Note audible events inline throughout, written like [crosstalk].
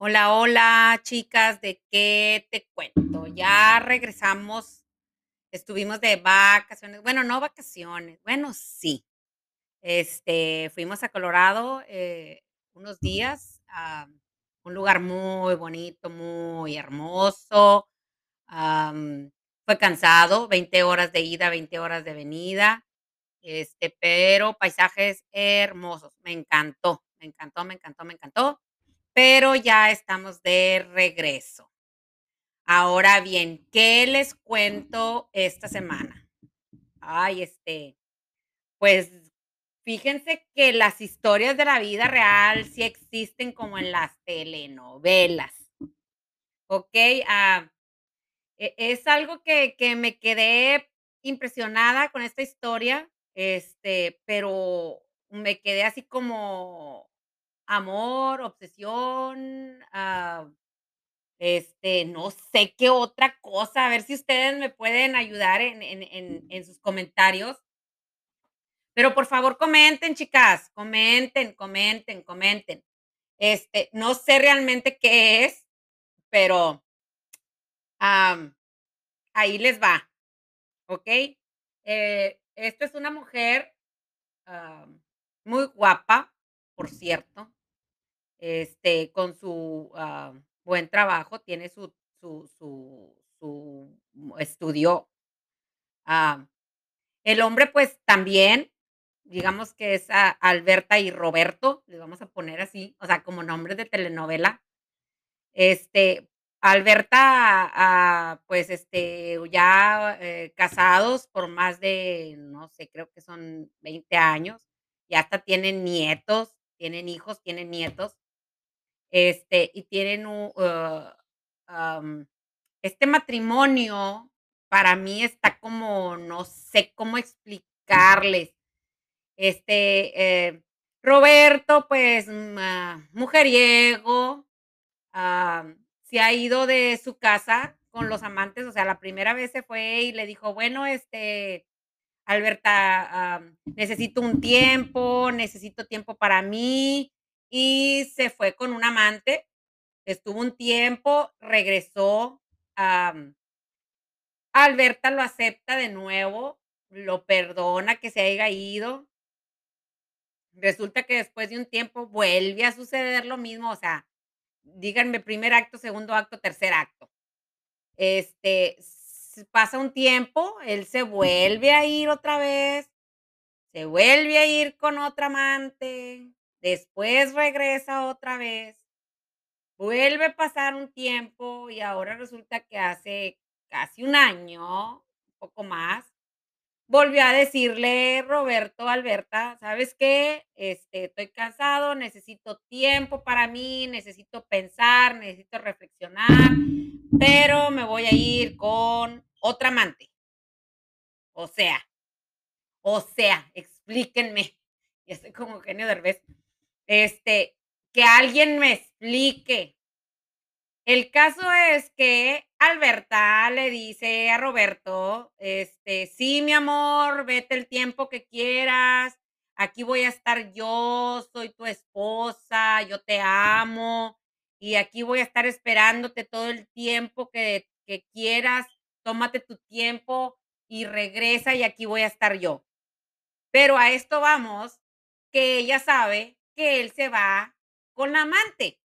Hola, hola, chicas, ¿de qué te cuento? Ya regresamos, estuvimos de vacaciones, bueno, no vacaciones, bueno, sí. Este, fuimos a Colorado, eh, unos días, a un lugar muy bonito, muy hermoso, am, fue cansado, 20 horas de ida, 20 horas de venida, este, pero paisajes hermosos, me encantó, me encantó, me encantó, me encantó, pero ya estamos de regreso. Ahora bien, ¿qué les cuento esta semana? Ay, este, pues fíjense que las historias de la vida real sí existen como en las telenovelas. Okey, ah, e es algo que que me quedé impresionada con esta historia, este, pero me quedé así como amor, obsesión, ah, este, no sé qué otra cosa, a ver si ustedes me pueden ayudar en en en en sus comentarios. Pero por favor comenten, chicas, comenten, comenten, comenten. Este, no sé realmente qué es, pero, ahí les va, ¿okey? Eh, esta es una mujer, muy guapa, por cierto, este, con su, ah, buen trabajo, tiene su su su estudio, am, el hombre, pues, también, digamos que es a Alberta y Roberto, le vamos a poner así, o sea, como nombres de telenovela. Este, Alberta, ah, pues, este, ya, eh, casados por más de, no sé, creo que son 20 años, ya hasta tienen nietos, tienen hijos, tienen nietos. Este, y tienen u ah, am, este matrimonio para mí está como, no sé cómo explicarles. Este, eh, Roberto, pues, mujeriego, se ha ido de su casa con los amantes, o sea, la primera vez se fue y le dijo: "Bueno, este, Alberta, necesito un tiempo, necesito tiempo para mí", y se fue con un amante, estuvo un tiempo, regresó, am Alberta lo acepta de nuevo, lo perdona que se haya ido. Resulta que después de un tiempo vuelve a suceder lo mismo, o sea, díganme primer acto, segundo acto, tercer acto. Este, pasa un tiempo, él se vuelve a ir otra vez, se vuelve a ir con otra amante, después regresa otra vez, vuelve a pasar un tiempo y ahora resulta que hace casi un año, un poco más, volvió a decirle Roberto Alberta: "¿Sabes qué? Este, estoy cansado, necesito tiempo para mí, necesito pensar, necesito reflexionar, pero me voy a ir con otra amante". O sea o sea, explíquenme, [laughs] ya estoy como Eugenio Derbez, este, que alguien me explique. El caso es que Alberta le dice a Roberto, este: "Sí, mi amor, vete el tiempo que quieras, aquí voy a estar yo, soy tu esposa, yo te amo, y aquí voy a estar esperándote todo el tiempo que que quieras, tómate tu tiempo y regresa, y aquí voy a estar yo". Pero a esto vamos, que ella sabe que él se va con la amante.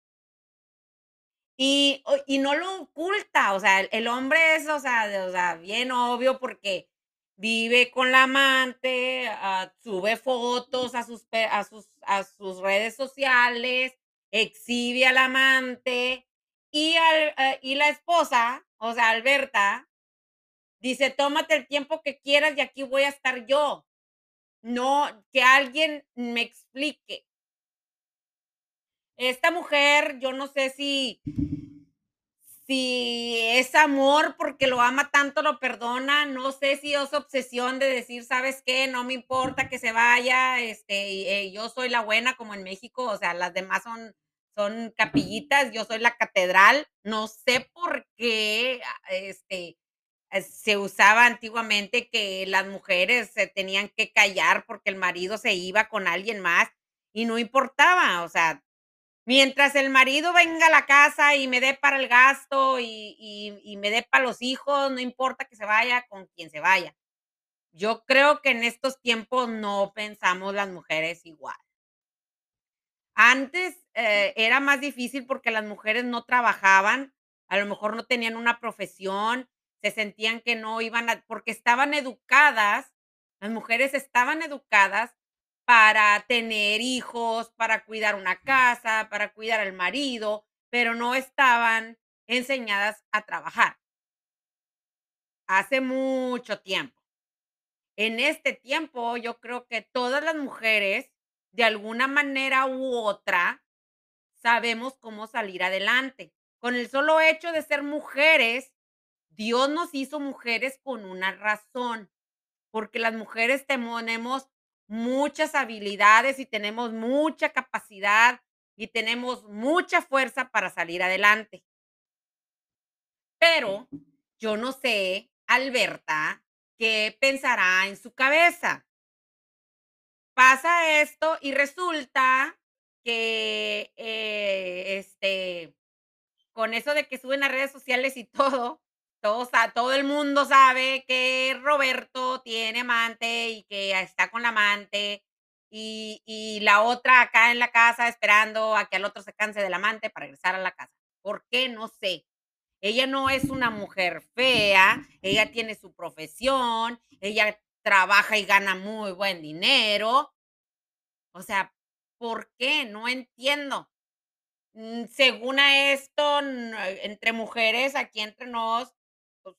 Y y no lo oculta, o sea, el hombre es, o sea, de o sea, bien obvio porque vive con la amante, ah, sube fotos a sus a sus a sus redes sociales, exhibe al amante, y al ah, y la esposa, o sea, Alberta, dice: "Tómate el tiempo que quieras y aquí voy a estar yo". No, que alguien me explique. Esta mujer, yo no sé si si es amor porque lo ama tanto, lo perdona, no sé si es obsesión de decir: "¿Sabes qué? No me importa que se vaya, este, eh, yo soy la buena", como en México, o sea, las demás son son capillitas, yo soy la catedral. No sé por qué, este, se usaba antiguamente que las mujeres se tenían que callar porque el marido se iba con alguien más y no importaba, o sea Mientras el marido venga a la casa y me dé para el gasto y y y me dé para los hijos, no importa que se vaya con quien se vaya. Yo creo que en estos tiempos no pensamos las mujeres igual. Antes, eh, era más difícil porque las mujeres no trabajaban, a lo mejor no tenían una profesión, se sentían que no iban a porque estaban educadas, las mujeres estaban educadas para tener hijos, para cuidar una casa, para cuidar al marido, pero no estaban enseñadas a trabajar. Hace mucho tiempo. En este tiempo, yo creo que todas las mujeres, de alguna manera u otra, sabemos cómo salir adelante. Con el solo hecho de ser mujeres, Dios nos hizo mujeres con una razón, porque las mujeres tenemos muchas habilidades y tenemos mucha capacidad y tenemos mucha fuerza para salir adelante. Pero yo no sé, Alberta, qué pensará en su cabeza. Pasa esto y resulta que, eh, este, con eso de que suben a redes sociales y todo, todo todo el mundo sabe que Roberto tiene amante y que está con la amante, y y la otra acá en la casa esperando a que al otro se canse del amante para regresar a la casa. ¿Por qué? No sé. Ella no es una mujer fea, ella tiene su profesión, ella trabaja y gana muy buen dinero. O sea, ¿por qué? No entiendo. Mm, según a esto, n entre mujeres, aquí entre nos,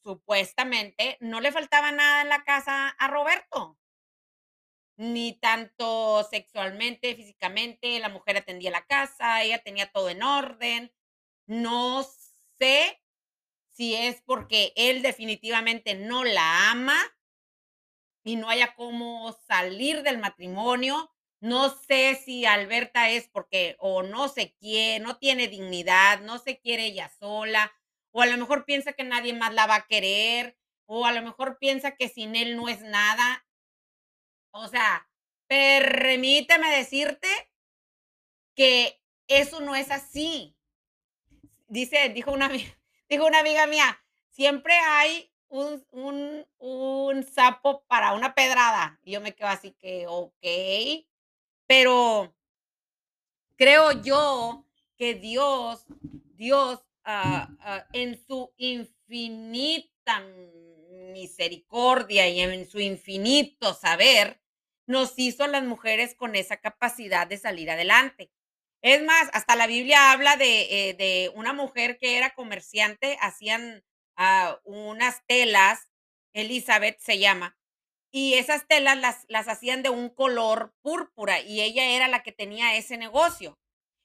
supuestamente, no le faltaba nada en la casa a Roberto. Ni tanto sexualmente, físicamente, la mujer atendía la casa, ella tenía todo en orden. No sé si es porque él definitivamente no la ama y no haya cómo salir del matrimonio. No sé si Alberta es porque o no se quiere, no tiene dignidad, no se quiere ella sola, o a lo mejor piensa que nadie más la va a querer, o a lo mejor piensa que sin él no es nada. O sea, permíteme decirte que eso no es así. Dice dijo una [laughs] dijo una amiga mía: "Siempre hay un un un sapo para una pedrada", y yo me quedo así que: "Okey", pero creo yo que Dios Dios, ah ah, en su infinita misericordia y en su infinito saber, nos hizo a las mujeres con esa capacidad de salir adelante. Es más, hasta la Biblia habla de, eh, una mujer que era comerciante, hacían, ah, unas telas, Elizabeth se llama, y esas telas las las hacían de un color púrpura, y ella era la que tenía ese negocio.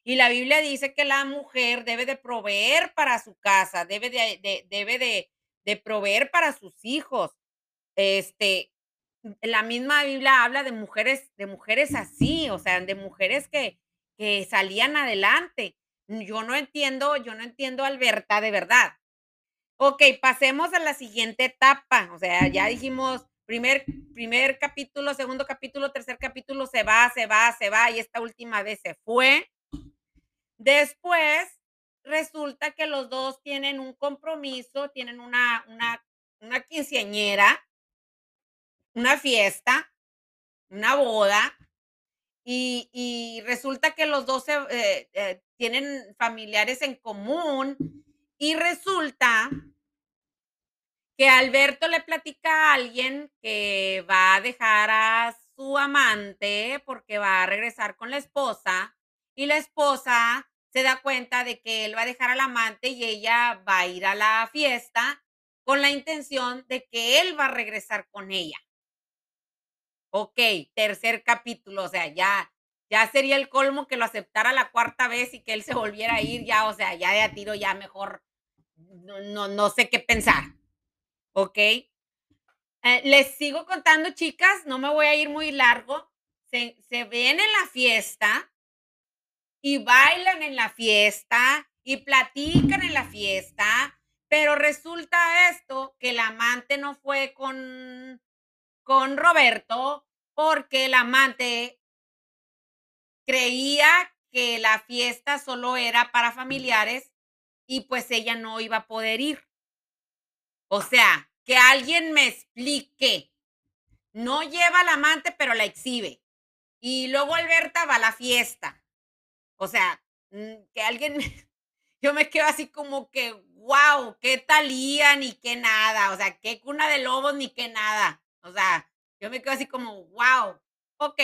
Y la Biblia dice que la mujer debe de proveer para su casa, debe de de debe de de proveer para sus hijos. Este, la misma Biblia habla de mujeres de mujeres así, o sea, de mujeres que que salían adelante. Yo no entiendo yo no entiendo Alberta, de verdad. Okey, pasemos a la siguiente etapa. O sea, ya dijimos, primer primer capítulo, segundo capítulo, tercer capítulo, se va, se va, se va, y esta última vez se fue. Después, resulta que los 2 tienen un compromiso, tienen una una una quinceañera una fiesta, una boda, y resulta que los 2 se eh eh, tienen familiares en común, y resulta que Alberto le platica a alguien que va a dejar a su amante, porque va a regresar con la esposa, y la esposa se da cuenta de que él va a dejar al amante y ella va a ir a la fiesta con la intención de que él va a regresar con ella. Okey, tercer capítulo, o sea, ya ya sería el colmo que lo aceptara la cuarta vez y que él se volviera a ir, ya, o sea, ya de a tiro, ya mejor no no no sé qué pensar, ¿okey? Eh, les sigo contando, chicas, no me voy a ir muy largo. Se se ven en la fiesta y bailan en la fiesta, y platican en la fiesta, pero resulta esto, que el amante no fue con con Roberto, porque el amante creía que la fiesta solo era para familiares y pues ella no iba a poder ir. O sea, que alguien me explique. No lleva la amante, pero la exhibe. Y luego Alberta va a la fiesta. O sea, mm, que alguien, [laughs] yo me quedo así como que, wow, qué talía ni qué nada. O sea, qué cuna de lobos ni qué nada. O sea, yo me quedo así como, wow, ok.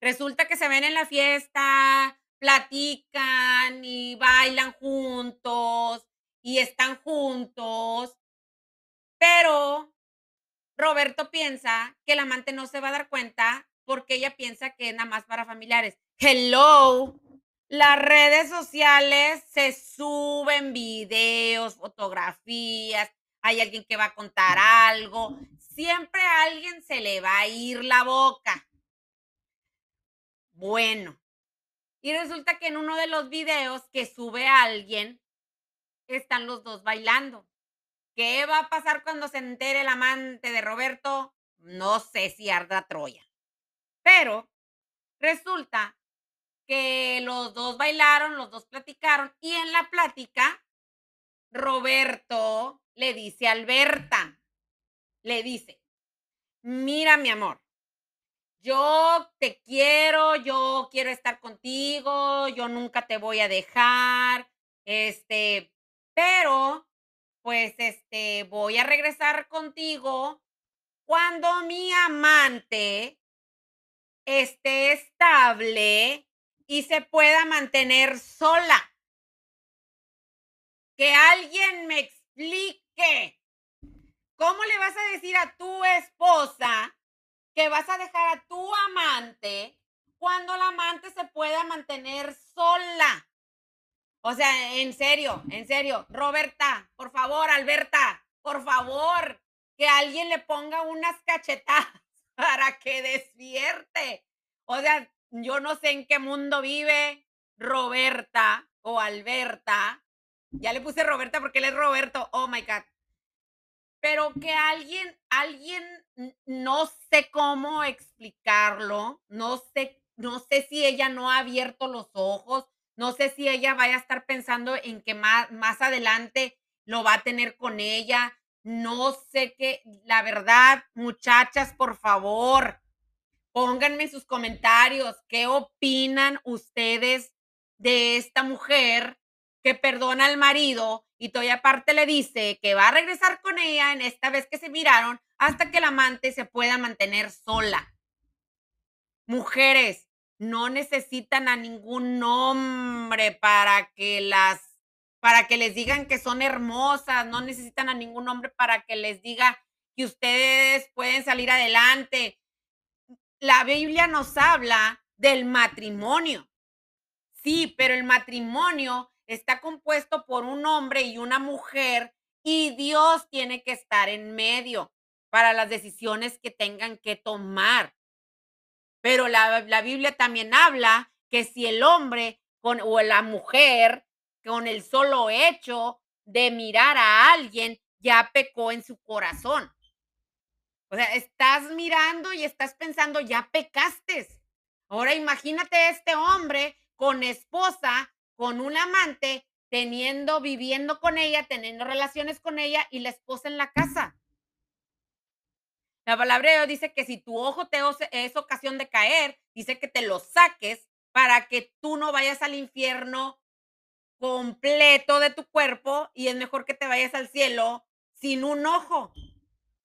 Resulta que se ven en la fiesta, platican y bailan juntos y están juntos, pero Roberto piensa que el amante no se va a dar cuenta porque ella piensa que es nada más para familiares. Hello, las redes sociales se suben videos, fotografías, hay alguien que va a contar algo, siempre a alguien se le va a ir la boca. Bueno, y resulta que en uno de los videos que sube alguien, están los dos bailando. ¿Qué va a pasar cuando se entere el amante de Roberto? No sé si arda Troya. Pero resulta que los dos bailaron, los dos platicaron y en la plática Roberto le dice a Alberta, le dice, mira mi amor, yo te quiero, yo quiero estar contigo, yo nunca te voy a dejar, este, pero pues este, voy a regresar contigo cuando mi amante esté estable y se pueda mantener sola. Que alguien me explique. ¿Cómo le vas a decir a tu esposa que vas a dejar a tu amante cuando la amante se pueda mantener sola? O sea, en serio, en serio. Roberta, por favor, Alberta, por favor, que alguien le ponga unas cachetadas [laughs] para que despierte. O sea, yo no sé en qué mundo vive Roberta o Alberta. Ya le puse Roberta porque él es Roberto. Oh my God. Pero que alguien, alguien, no sé cómo explicarlo, no sé, no sé si ella no ha abierto los ojos, no sé si ella vaya a estar pensando en que más, más adelante lo va a tener con ella. No sé qué, la verdad, muchachas, por favor, pónganme sus comentarios qué opinan ustedes de esta mujer que perdona al marido y todavía aparte le dice que va a regresar con ella en esta vez que se miraron hasta que el amante se pueda mantener sola. Mujeres, no necesitan a ningún hombre para que las para que les digan que son hermosas, no necesitan a ningún hombre para que les diga que ustedes pueden salir adelante. La Biblia nos habla del matrimonio. Sí, pero el matrimonio está compuesto por un hombre y una mujer y Dios tiene que estar en medio para las decisiones que tengan que tomar. Pero la, Biblia también habla que si el hombre con, o la mujer con el solo hecho de mirar a alguien ya pecó en su corazón. O sea, estás mirando y estás pensando, ya pecaste. Ahora imagínate este hombre con esposa, con un amante, teniendo, viviendo con ella, teniendo relaciones con ella y la esposa en la casa. La palabra de Dios dice que si tu ojo te es ocasión de caer, dice que te lo saques para que tú no vayas al infierno completo de tu cuerpo y es mejor que te vayas al cielo sin un ojo.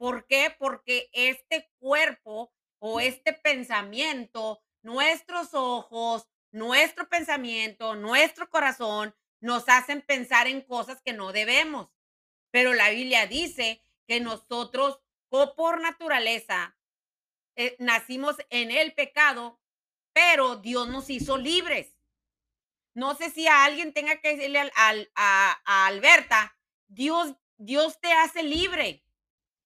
¿Por qué? Porque este cuerpo o este pensamiento, nuestros ojos, nuestro pensamiento, nuestro corazón, nos hacen pensar en cosas que no debemos. Pero la Biblia dice que nosotros o por naturaleza eh, nacimos en el pecado, pero Dios nos hizo libres. No sé si a alguien tenga que decirle al, a, a Alberta, Dios, Dios te hace libre.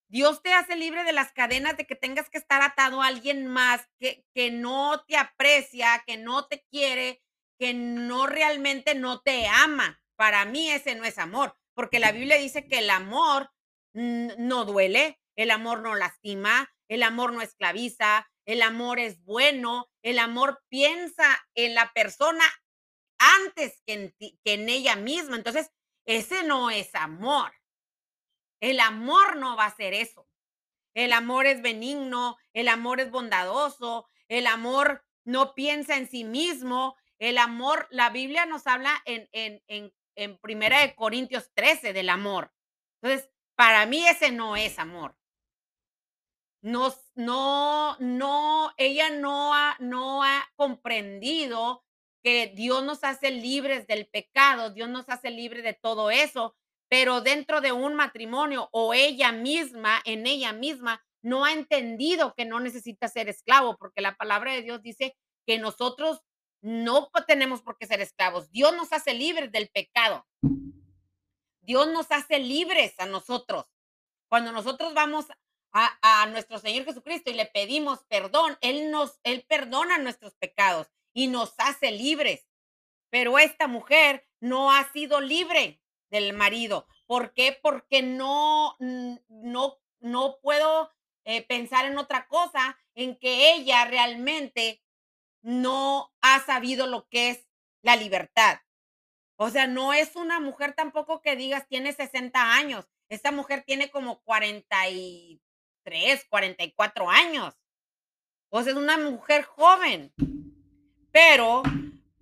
Dios te hace libre de las cadenas de que tengas que estar atado a alguien más que, que no te aprecia, que no te quiere, que no realmente no te ama. Para mí ese no es amor, porque la Biblia dice que el amor no duele, el amor no lastima, el amor no esclaviza, el amor es bueno, El amor piensa en la persona antes que en, que en ella misma. Entonces, ese no es amor. El amor no va a ser eso. El amor es benigno, el amor es bondadoso, el amor no piensa en sí mismo. El amor, la Biblia nos habla en, en, en, en Primera de Corintios 13 del amor. Entonces, para mí ese no es amor. No, no, no, ella no ha, no ha comprendido que Dios nos hace libres del pecado, Dios nos hace libres de todo eso, pero dentro de un matrimonio o ella misma, en ella misma, no ha entendido que no necesita ser esclavo, porque la palabra de Dios dice que nosotros no tenemos por qué ser esclavos. Dios nos hace libres del pecado. Dios nos hace libres a nosotros. Cuando nosotros vamos a, a, nuestro Señor Jesucristo y le pedimos perdón, Él nos, Él perdona nuestros pecados y nos hace libres. Pero esta mujer no ha sido libre del marido. ¿Por qué? Porque no, no, no puedo eh, pensar en otra cosa, en que ella realmente no ha sabido lo que es la libertad. O sea, no es una mujer tampoco que digas tiene 60 años. Esta mujer tiene como 43, 44 años. O sea, es una mujer joven. Pero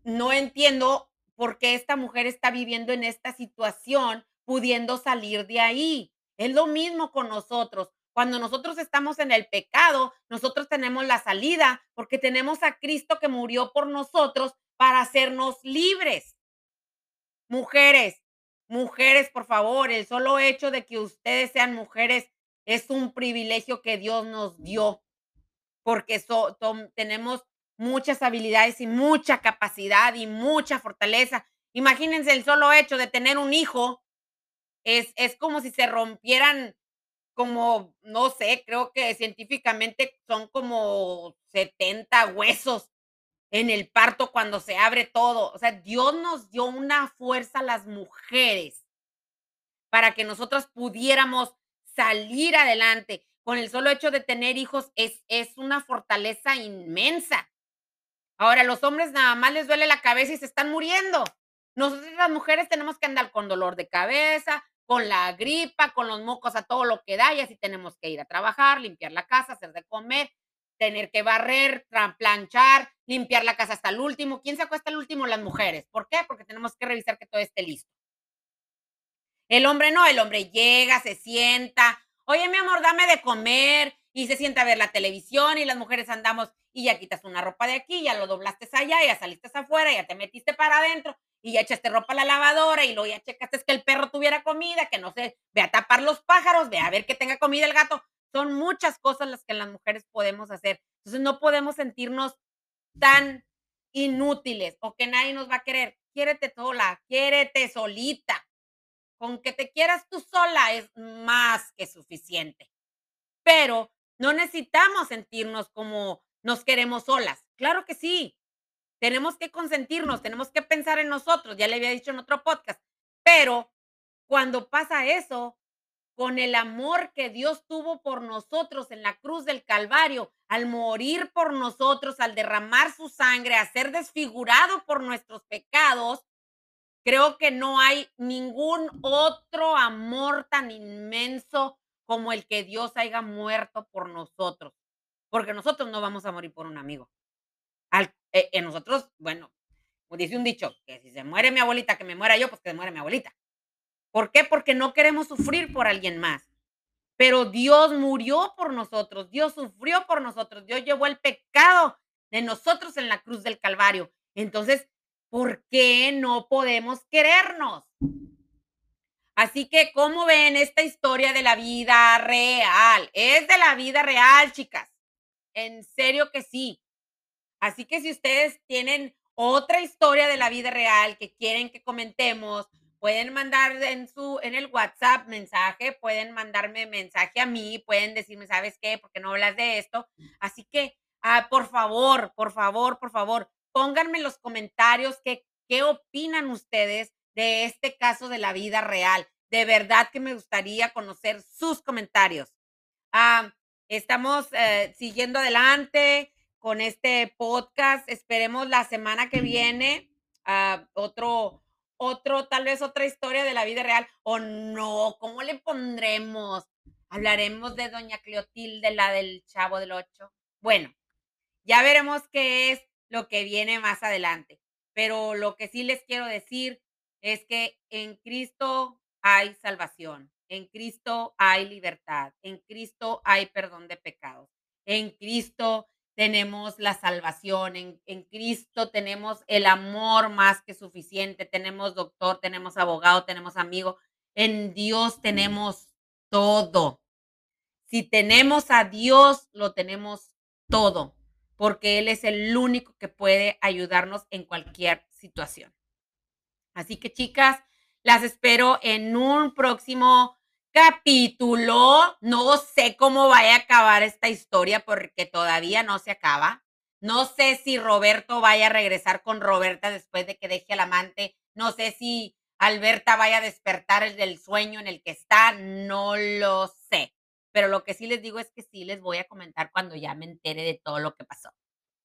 no entiendo por qué esta mujer está viviendo en esta situación, pudiendo salir de ahí. Es lo mismo con nosotros. Cuando nosotros estamos en el pecado, nosotros tenemos la salida porque tenemos a Cristo que murió por nosotros para hacernos libres. Mujeres, mujeres, por favor, el solo hecho de que ustedes sean mujeres es un privilegio que Dios nos dio porque tenemos muchas habilidades y mucha capacidad y mucha fortaleza. Imagínense el solo hecho de tener un hijo, es, es como si se rompieran como, no sé, creo que científicamente son como 70 huesos en el parto cuando se abre todo. O sea, Dios nos dio una fuerza a las mujeres para que nosotros pudiéramos salir adelante. Con el solo hecho de tener hijos es, es una fortaleza inmensa. Ahora, los hombres nada más les duele la cabeza y se están muriendo. Nosotros las mujeres tenemos que andar con dolor de cabeza, con la gripa, con los mocos a todo lo que da, y así tenemos que ir a trabajar, limpiar la casa, hacer de comer, tener que barrer, planchar, limpiar la casa hasta el último. ¿Quién se acuesta el último? Las mujeres. ¿Por qué? Porque tenemos que revisar que todo esté listo. El hombre no, el hombre llega, se sienta, oye mi amor, dame de comer, y se sienta a ver la televisión y las mujeres andamos y ya quitas una ropa de aquí, ya lo doblaste allá, ya saliste afuera, ya te metiste para adentro y ya echaste ropa a la lavadora y luego ya checaste que el perro tuviera comida, que no sé, ve a tapar los pájaros, ve a ver que tenga comida el gato. Son muchas cosas las que las mujeres podemos hacer. Entonces no podemos sentirnos tan inútiles o que nadie nos va a querer. Quiérete sola, quiérete solita. Con que te quieras tú sola es más que suficiente. Pero no necesitamos sentirnos como nos queremos solas. Claro que sí, tenemos que consentirnos, tenemos que pensar en nosotros, ya le había dicho en otro podcast, pero cuando pasa eso, con el amor que Dios tuvo por nosotros en la cruz del Calvario, al morir por nosotros, al derramar su sangre, a ser desfigurado por nuestros pecados, creo que no hay ningún otro amor tan inmenso como el que Dios haya muerto por nosotros, porque nosotros no vamos a morir por un amigo. Al, eh, nosotros, bueno, dice un dicho, que si se muere mi abuelita, que me muera yo, pues que se muere mi abuelita. ¿Por qué? Porque no queremos sufrir por alguien más. Pero Dios murió por nosotros, Dios sufrió por nosotros, Dios llevó el pecado de nosotros en la cruz del Calvario. Entonces, ¿por qué no podemos querernos? Así que, ¿cómo ven esta historia de la vida real? Es de la vida real, chicas. En serio que sí. Así que si ustedes tienen otra historia de la vida real que quieren que comentemos, pueden mandar en su en el WhatsApp mensaje, pueden mandarme mensaje a mí, pueden decirme, ¿sabes qué? Porque no hablas de esto. Así que, ah, por favor, por favor, por favor, pónganme en los comentarios qué, qué opinan ustedes de este caso de la vida real. De verdad que me gustaría conocer sus comentarios. Ah, estamos eh, siguiendo adelante con este podcast. Esperemos la semana que viene uh, otro, otro, tal vez otra historia de la vida real. O no, ¿cómo le pondremos? Hablaremos de Doña Cleotilde, la del Chavo del Ocho. Bueno, ya veremos qué es lo que viene más adelante. Pero lo que sí les quiero decir es que en Cristo hay salvación, en Cristo hay libertad, en Cristo hay perdón de pecados, en Cristo tenemos la salvación, en, en, Cristo tenemos el amor más que suficiente, tenemos doctor, tenemos abogado, tenemos amigo, en Dios tenemos todo. Si tenemos a Dios, lo tenemos todo, porque Él es el único que puede ayudarnos en cualquier situación. Así que chicas, las espero en un próximo capítulo. No sé cómo vaya a acabar esta historia porque todavía no se acaba. No sé si Roberto vaya a regresar con Roberta después de que deje al amante. No sé si Alberta vaya a despertar el del sueño en el que está. No lo sé. Pero lo que sí les digo es que sí les voy a comentar cuando ya me entere de todo lo que pasó.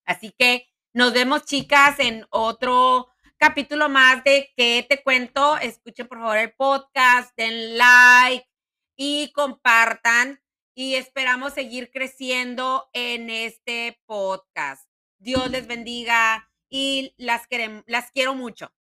Así que nos vemos, chicas, en otro capítulo más de ¿Qué te cuento? Escuchen por favor el podcast, den like y compartan. Y esperamos seguir creciendo en este podcast. Dios les bendiga y las, las quiero mucho.